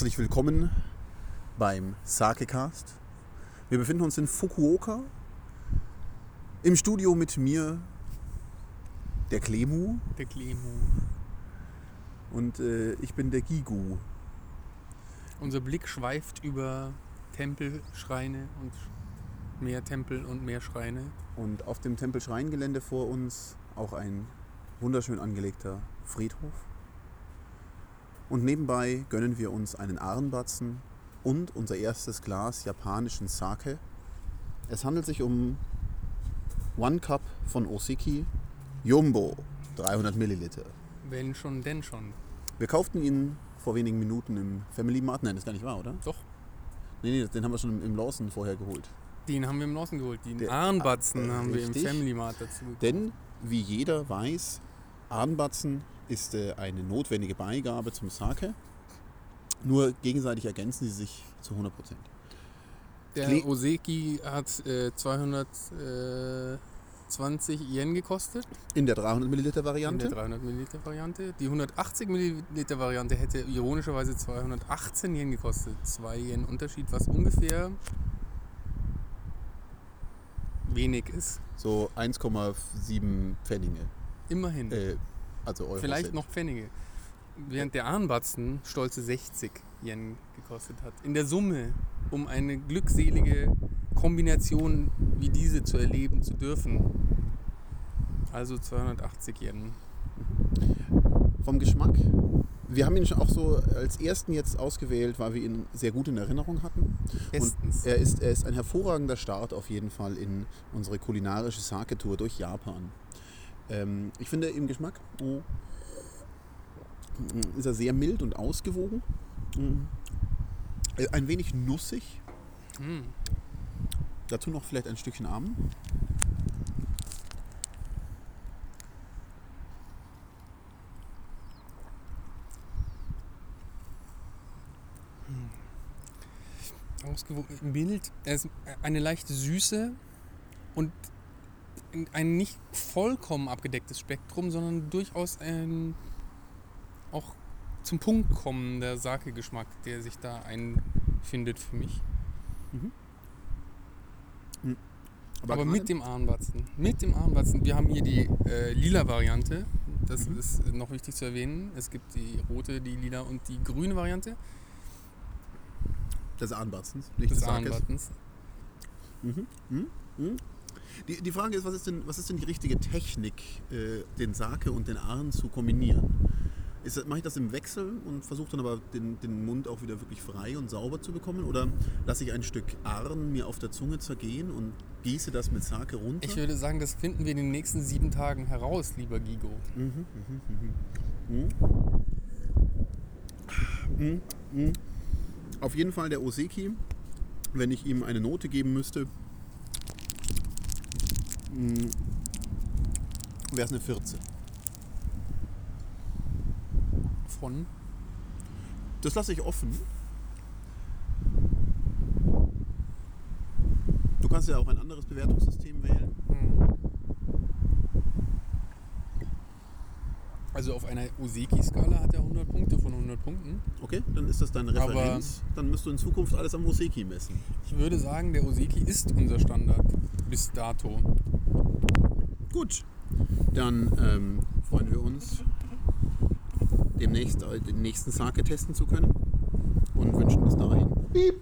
Herzlich willkommen beim Sakecast. Wir befinden uns in Fukuoka im Studio mit mir, der Klemu, Der Klemu. und äh, ich bin der Gigu. Unser Blick schweift über Tempel, Schreine und mehr Tempel und mehr Schreine. Und auf dem Tempelschreingelände vor uns auch ein wunderschön angelegter Friedhof. Und nebenbei gönnen wir uns einen Ahrenbatzen und unser erstes Glas japanischen Sake. Es handelt sich um One Cup von Osiki Jumbo, 300 Milliliter. Wenn schon, denn schon. Wir kauften ihn vor wenigen Minuten im Family Mart. Nein, das ist gar nicht wahr, oder? Doch, Nee, nee, den haben wir schon im Lawson vorher geholt. den haben wir im Lawson geholt. Den Der- Ahrenbatzen Ah, haben wir im richtig. Family Mart dazu. Denn, wie jeder weiß, Ahrenbatzen ist äh, eine notwendige Beigabe zum Sake. Nur gegenseitig ergänzen sie sich zu 100 Prozent. Der Kle- Oseki hat äh, 220 Yen gekostet. In der 300 Milliliter In Variante. der 300 Milliliter Variante. Die 180 Milliliter Variante hätte ironischerweise 218 Yen gekostet. 2 Yen Unterschied, was ungefähr wenig ist. So 1,7 Pfennige. Immerhin. Äh, also Euro. Vielleicht sind. noch Pfennige. Während der Ahrenbatzen stolze 60 Yen gekostet hat. In der Summe, um eine glückselige Kombination wie diese zu erleben zu dürfen. Also 280 Yen. Vom Geschmack. Wir haben ihn auch so als ersten jetzt ausgewählt, weil wir ihn sehr gut in Erinnerung hatten. Bestens. Und er ist, er ist ein hervorragender Start auf jeden Fall in unsere kulinarische Sake-Tour durch Japan. Ähm, ich finde im Geschmack oh, ist er sehr mild und ausgewogen. Mm. Äh, Ein wenig nussig. Hm. Dazu noch vielleicht ein Stückchen Arm. Ausgewogen, mild. Er ist eine leichte Süße und ein nicht vollkommen abgedecktes Spektrum, sondern durchaus ein auch zum Punkt kommender Sake-Geschmack, der sich da einfindet für mich. Aber, gerade- mit dem Ahrenbatzen. Mit dem Ahrenbatzen. Wir haben hier die äh, lila Variante. Das Mhm. ist noch wichtig zu erwähnen. Es gibt die rote, die lila und die grüne Variante des Ahnbatzens, nicht des des Sakes. Ahrenbatzens. Mhm. Mhm. Mhm. Die, die Frage ist, was ist denn, was ist denn die richtige Technik, äh, den Sake und den Ahren zu kombinieren? Ist, Mache ich das im Wechsel und versuche dann aber den, den Mund auch wieder wirklich frei und sauber zu bekommen? Oder lasse ich ein Stück Ahren mir auf der Zunge zergehen und gieße das mit Sake runter? Ich würde sagen, das finden wir in den nächsten sieben Tagen heraus, lieber Gigo. Mhm, mhm. Mhm, mhm. Auf jeden Fall der Oseki, wenn ich ihm eine Note geben müsste, wäre es eine 14. Von Das lasse ich offen. Du kannst ja auch ein anderes Bewertungssystem Also auf einer Oseki-Skala hat er 100 Punkte von 100 Punkten. Okay, dann ist das deine Aber- Referenz. dann müsst du in Zukunft alles am Oseki messen. Ich würde sagen, der Oseki ist unser Standard bis dato. Gut, dann ähm, freuen wir uns, demnächst äh, den nächsten Sake testen zu können und wünschen bis dahin. Beep,